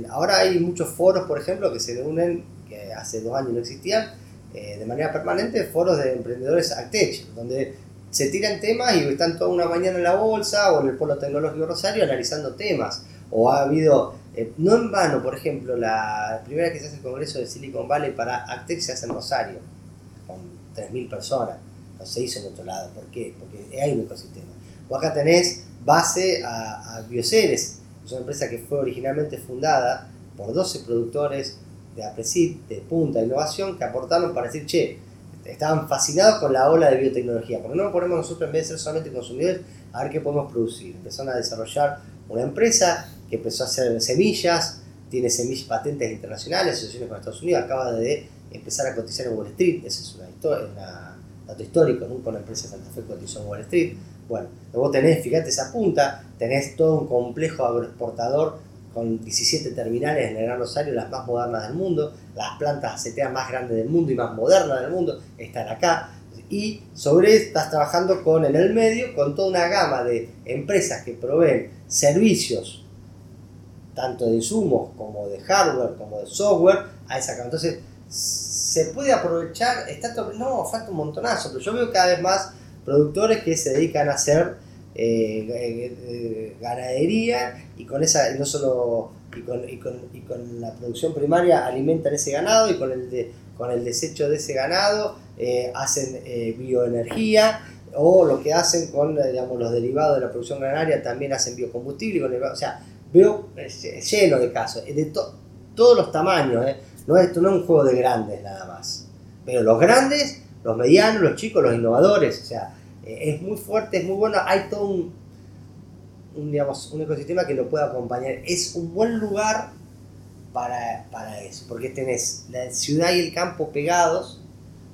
ahora hay muchos foros, por ejemplo, que se unen, que hace dos años no existían, de manera permanente, foros de emprendedores Actech, donde se tiran temas y están toda una mañana en la bolsa o en el Polo Tecnológico Rosario analizando temas. O ha habido, eh, no en vano, por ejemplo, la primera que se hace el Congreso de Silicon Valley para Actex se hace en Rosario, con 3.000 personas. No se hizo en otro lado. ¿Por qué? Porque hay un ecosistema. O acá tenés base a, a Bioceres, es una empresa que fue originalmente fundada por 12 productores de APRESID, de punta innovación, que aportaron para decir, che, estaban fascinados con la ola de biotecnología. porque no nos ponemos nosotros en vez de ser solamente consumidores a ver qué podemos producir? Empezaron a desarrollar una empresa que empezó a hacer semillas, tiene semillas patentes internacionales, asociaciones con Estados Unidos, acaba de empezar a cotizar en Wall Street, ese es una dato histórico, nunca una empresa de Santa Fe cotizó en Wall Street. Bueno, luego tenés, fíjate esa punta, tenés todo un complejo agroexportador con 17 terminales en el Gran Rosario, las más modernas del mundo, las plantas aceteas más grandes del mundo y más modernas del mundo están acá. Y sobre estás trabajando con en el medio, con toda una gama de empresas que proveen servicios, tanto de insumos como de hardware, como de software, a esa gama. Entonces, se puede aprovechar, está no, falta un montonazo, pero yo veo cada vez más productores que se dedican a hacer eh, eh, eh, ganadería y con esa, no solo, y con, y, con, y con, la producción primaria alimentan ese ganado y con el, de, con el desecho de ese ganado hacen bioenergía o lo que hacen con digamos, los derivados de la producción granaria también hacen biocombustible, o sea, veo lleno de casos, de todos los tamaños, no, esto no es un juego de grandes nada más, pero los grandes, los medianos, los chicos, los innovadores, eh, es muy fuerte, es muy bueno, hay todo un, digamos, un ecosistema que lo puede acompañar. Es un buen lugar para, para, eso, porque tenés la ciudad y el campo pegados,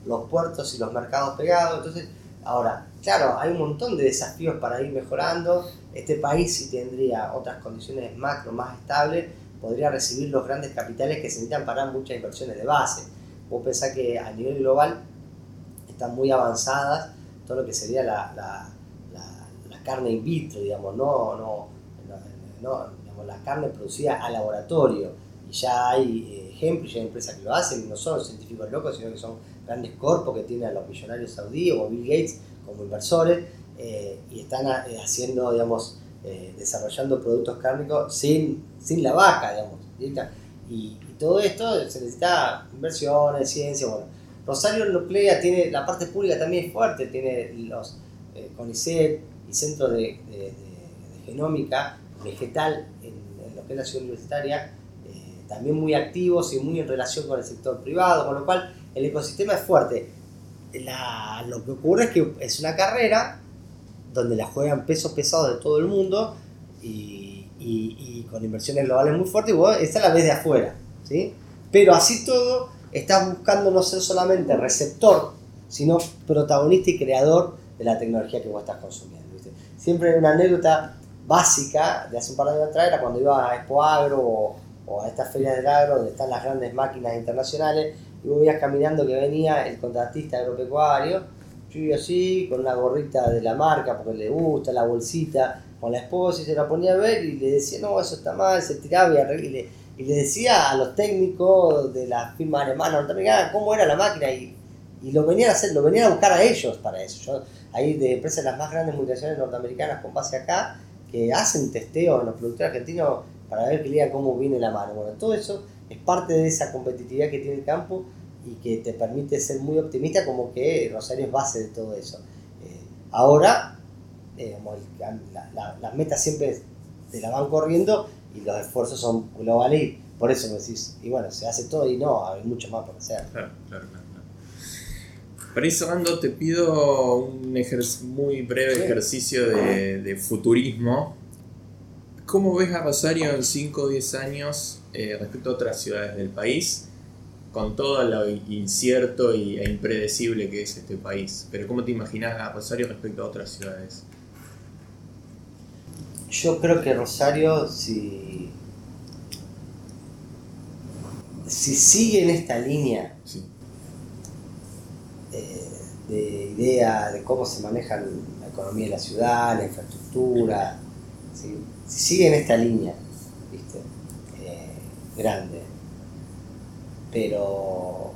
los puertos y los mercados pegados, entonces, ahora, claro, hay un montón de desafíos para ir mejorando. Este país, si tendría otras condiciones macro más estables, podría recibir los grandes capitales que se necesitan para muchas inversiones de base. Vos pensás que a nivel global están muy avanzadas todo lo que sería la, la, la, carne in vitro, digamos, no, no, no, digamos, la carne producida a laboratorio. Y ya hay eh, ejemplos, ya hay empresas que lo hacen, no son científicos locos, sino que son grandes corpos que tienen a los millonarios saudíes o Bill Gates como inversores eh, y están eh, haciendo, digamos, desarrollando productos cárnicos sin, sin la vaca, digamos. Y, y, todo esto se necesita inversiones, ciencia, bueno Rosario Nuclea tiene, la parte pública también es fuerte, tiene los eh, CONICET y centros de, genómica vegetal en, lo que es la ciudad universitaria, eh, también muy activos y muy en relación con el sector privado, con lo cual el ecosistema es fuerte. lo que ocurre es que es una carrera donde la juegan pesos pesados de todo el mundo y, con inversiones globales muy fuertes y vos esta la ves de afuera, ¿sí? Pero así todo estás buscando no ser solamente receptor, sino protagonista y creador de la tecnología que vos estás consumiendo. Siempre una anécdota básica de hace un par de años atrás, era cuando iba a Expo Agro o, a estas ferias del agro donde están las grandes máquinas internacionales y vos veías caminando que venía el contratista agropecuario, yo así, con una gorrita de la marca porque le gusta, la bolsita, con la esposa y se la ponía a ver y le decía, no, eso está mal, se tiraba y, y le decía a los técnicos de la firma alemana norteamericana cómo era la máquina y, y, lo venían a hacer, lo venían a buscar a ellos para eso. Yo, hay de empresas las más grandes multinacionales norteamericanas con base acá que hacen testeo en los productores argentinos para ver que le cómo viene la mano. Bueno, todo eso es parte de esa competitividad que tiene el campo y que te permite ser muy optimista como que Rosario es base de todo eso. Eh, ahora, eh, las metas siempre te la van corriendo y los esfuerzos son globales y por eso me decís, y bueno, se hace todo y no, hay mucho más por hacer. Claro, claro, claro. Para ir cerrando, te pido un muy breve ejercicio de, de, futurismo. ¿Cómo ves a Rosario en 5 o 10 años eh, respecto a otras ciudades del país? Con todo lo incierto e impredecible que es este país. Pero ¿cómo te imaginas a Rosario respecto a otras ciudades? Yo creo que Rosario, si, si sigue en esta línea eh, de idea de cómo se maneja la economía de la ciudad, la infraestructura, si sigue en esta línea, ¿viste? Eh, grande, pero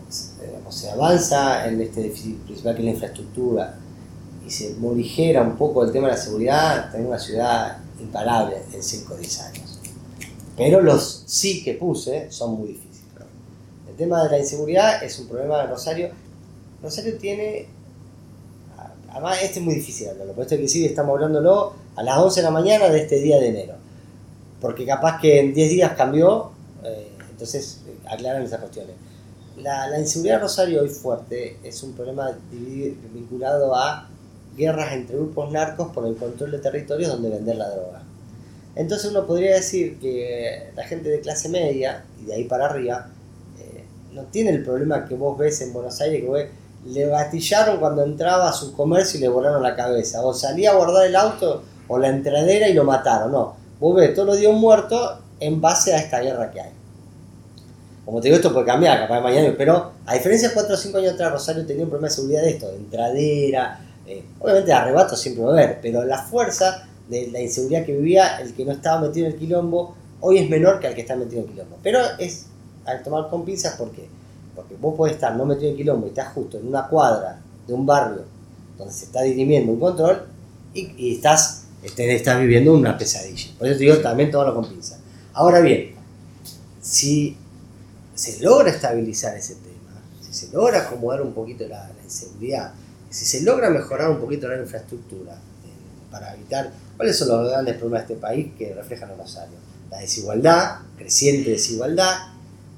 se avanza en este déficit principal que es la infraestructura y se morigera un poco el tema de la seguridad, tenemos una ciudad imparable en 5 o 10 años. Pero los sí que puse son muy difíciles. El tema de la inseguridad es un problema de Rosario. Rosario tiene. Además, este es muy difícil hablarlo, por esto que sí estamos hablándolo a las 11 de la mañana de este día de enero. Porque capaz que en 10 días cambió, eh, entonces eh, aclaran esas cuestiones. La, la, inseguridad de Rosario hoy fuerte es un problema vinculado a guerras entre grupos narcos por el control de territorios donde vender la droga. Entonces uno podría decir que la gente de clase media, y de ahí para arriba, eh, no tiene el problema que vos ves en Buenos Aires, que le gatillaron cuando entraba a su comercio y le volaron la cabeza, o salía a guardar el auto o la entradera y lo mataron, no. Vos ves todos los días un muerto en base a esta guerra que hay. Como te digo, esto puede cambiar, capaz de mañana, pero a diferencia de 4 o 5 años atrás, Rosario tenía un problema de seguridad de esto, de entradera, eh, obviamente arrebato siempre va a haber, pero la fuerza de la inseguridad que vivía el que no estaba metido en el quilombo hoy es menor que el que está metido en el quilombo. Pero es al tomar con pinzas, ¿por qué? Porque vos podés estar no metido en el quilombo y estás justo en una cuadra de un barrio donde se está dirimiendo un control y, estás, este, estás viviendo una pesadilla. Por eso te digo, también tómalo con pinzas. Ahora bien, si se logra estabilizar ese tema, si se logra acomodar un poquito la inseguridad, si se logra mejorar un poquito la infraestructura eh, para evitar cuáles son los grandes problemas de este país que reflejan los Rosario. La desigualdad, creciente desigualdad,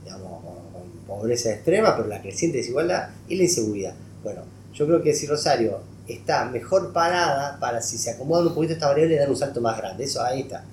digamos, con, pobreza extrema, pero la creciente desigualdad y la inseguridad. Bueno, yo creo que si Rosario está mejor parada para si se acomoda un poquito esta variable dar un salto más grande. Eso ahí está.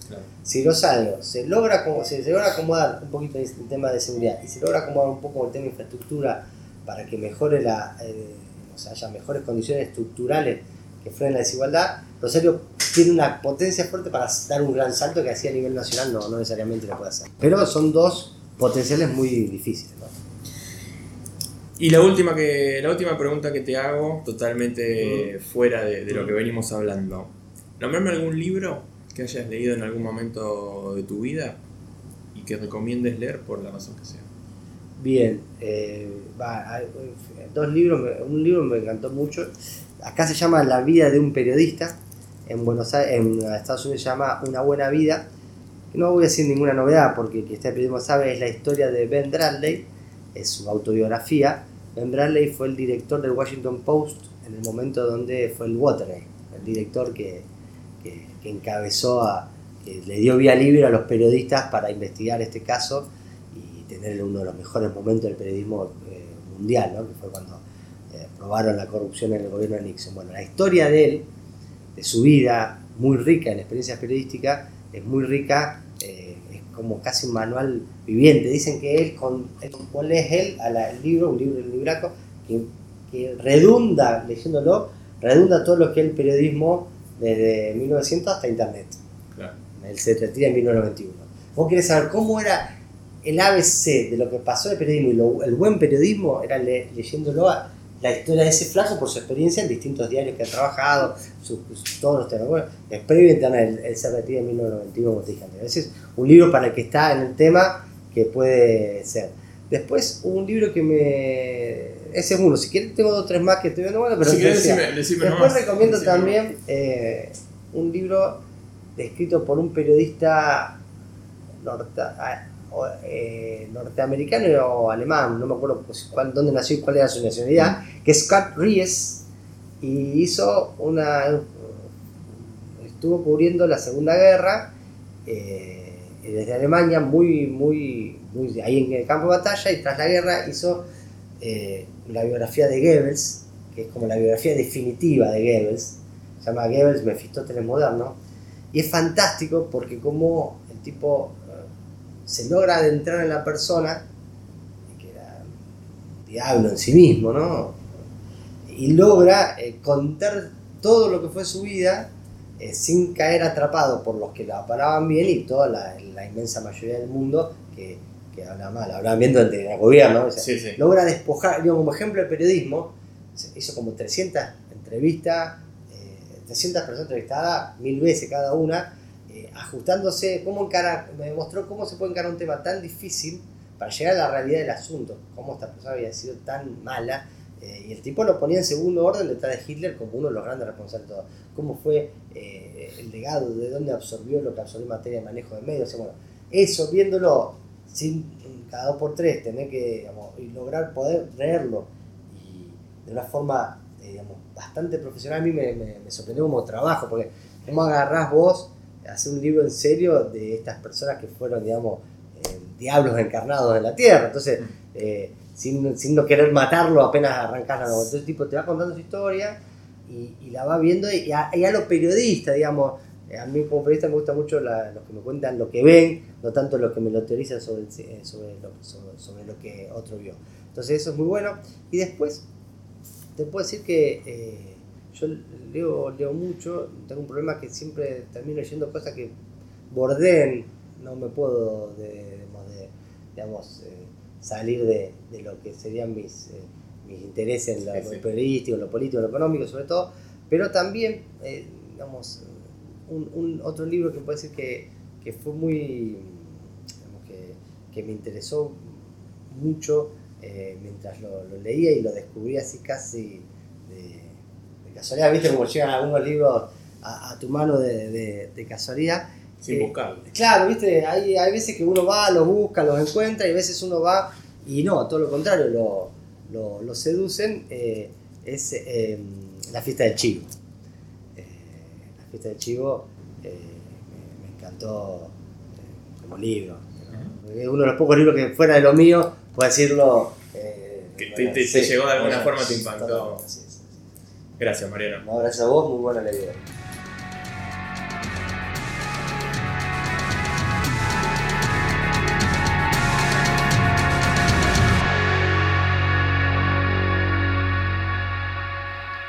Si Rosario se logra, se, se logra acomodar un poquito el tema de seguridad y se logra acomodar un poco el tema de infraestructura para que mejore la, eh, o sea, haya mejores condiciones estructurales que frenen la desigualdad, Rosario tiene una potencia fuerte para dar un gran salto que así a nivel nacional no, no necesariamente lo puede hacer. Pero son dos potenciales muy difíciles. Y la última, que, la última pregunta que te hago, totalmente fuera de, de, lo que venimos hablando. Nombrame algún libro que hayas leído en algún momento de tu vida y que recomiendes leer por la razón que sea. Bien, eh, dos libros, un libro me encantó mucho. Acá se llama La vida de un periodista. En Buenos Aires, en Estados Unidos se llama Una buena vida. No voy a decir ninguna novedad porque quien está periodismo sabe es la historia de Ben Bradley, es su autobiografía. Ben Bradley fue el director del Washington Post en el momento donde fue el Watergate, el director que, que, que encabezó a, que le dio vía libre a los periodistas para investigar este caso tener uno de los mejores momentos del periodismo eh, mundial, ¿no? que fue cuando eh, probaron la corrupción en el gobierno de Nixon. Bueno, la historia de él, de su vida, muy rica en experiencias periodísticas, es muy rica, eh, es como casi un manual viviente. Dicen que él, con, cuál es él al libro, un libro, un libraco, que, que redunda, leyéndolo, redunda todo lo que es el periodismo desde 1900 hasta Internet. Claro. Él se retira en 1991. Vos querés saber cómo era el ABC de lo que pasó en el periodismo y el buen periodismo era leyéndolo a la historia de ese flaco por su experiencia en distintos diarios que ha trabajado, todos los temas. Bueno, previo a internet, el, se retira en 1991, como te dije antes. Es un libro para el que está en el tema, que puede ser. Después un libro que me... Ese es uno, si quieres tengo dos o tres más que estoy viendo, bueno, pero... Si decía. decime, decime Después nomás. recomiendo Decime. también eh, un libro escrito por un periodista norte- eh, norteamericano o alemán, no me acuerdo pues, cuál- dónde nació y cuál era su nacionalidad, que es Scott Ries, y hizo una... estuvo cubriendo la Segunda Guerra eh, desde Alemania, muy, muy, muy ahí en el campo de batalla, y tras la guerra hizo eh, la biografía de Goebbels, que es como la biografía definitiva de Goebbels, se llama Goebbels Mefistóteles Moderno, y es fantástico porque como el tipo se logra adentrar en la persona, que era un diablo en sí mismo, ¿no? Y logra eh, contar todo lo que fue su vida eh, sin caer atrapado por los que la paraban bien y toda la, la inmensa mayoría del mundo que, que habla mal, hablaban bien durante el gobierno. o sea, Sí, sí. logra despojar, digo, como ejemplo de periodismo, hizo como 300 entrevistas, eh, 300 personas entrevistadas, mil veces cada una, eh, ajustándose, cómo encarar, me demostró cómo se puede encarar un tema tan difícil para llegar a la realidad del asunto, cómo esta persona había sido tan mala, eh, y el tipo lo ponía en segundo orden detrás de Hitler como uno de los grandes responsables de todo, cómo fue eh, el legado, de dónde absorbió lo que absorbió en materia de manejo de medios, eso viéndolo sin cada dos por tres, tener que, y lograr poder leerlo y de una forma, bastante profesional, a mí me, me- sorprendió como trabajo, porque cómo agarrás vos hacer un libro en serio de estas personas que fueron, digamos, eh, diablos encarnados en la tierra, entonces, eh, sin, sin no querer matarlo apenas arrancás la novela, entonces tipo te va contando su historia y, y la va viendo y a, y a los periodistas, digamos, eh, a mí como periodista me gusta mucho la- los que me cuentan lo que ven, no tanto los que me lo teorizan sobre, sobre, lo, sobre, sobre lo que otro vio. Entonces eso es muy bueno. Y después, te puedo decir que eh, yo leo, leo mucho, tengo un problema que siempre termino leyendo cosas que bordeen, no me puedo de, de- digamos, eh, salir de, de lo que serían mis, eh, mis intereses en lo, Sí, sí. periodístico, en lo político, en lo económico sobre todo, pero también, eh, digamos, un, un otro libro que puede decir que, que fue muy, digamos, que, que me interesó mucho eh, mientras lo, lo leía y lo descubrí así casi de casualidad, viste como llegan algunos libros a, a tu mano de, de- de casualidad. Sin Eh, buscarlo. Claro, viste, hay, hay veces que uno va, los busca, los encuentra y a veces uno va y no, todo lo contrario, lo, lo, lo seducen. eh, es eh, la fiesta del chivo. Eh, la fiesta del chivo me, me encantó como libro. Es uno de los pocos libros que fuera de lo mío, puedo decirlo. Que te- te- te llegó de alguna forma, te impactó. sí. Gracias, Mariano. No, gracias a vos, muy buena la idea.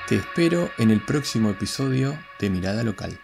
Te espero en el próximo episodio de Mirada Local.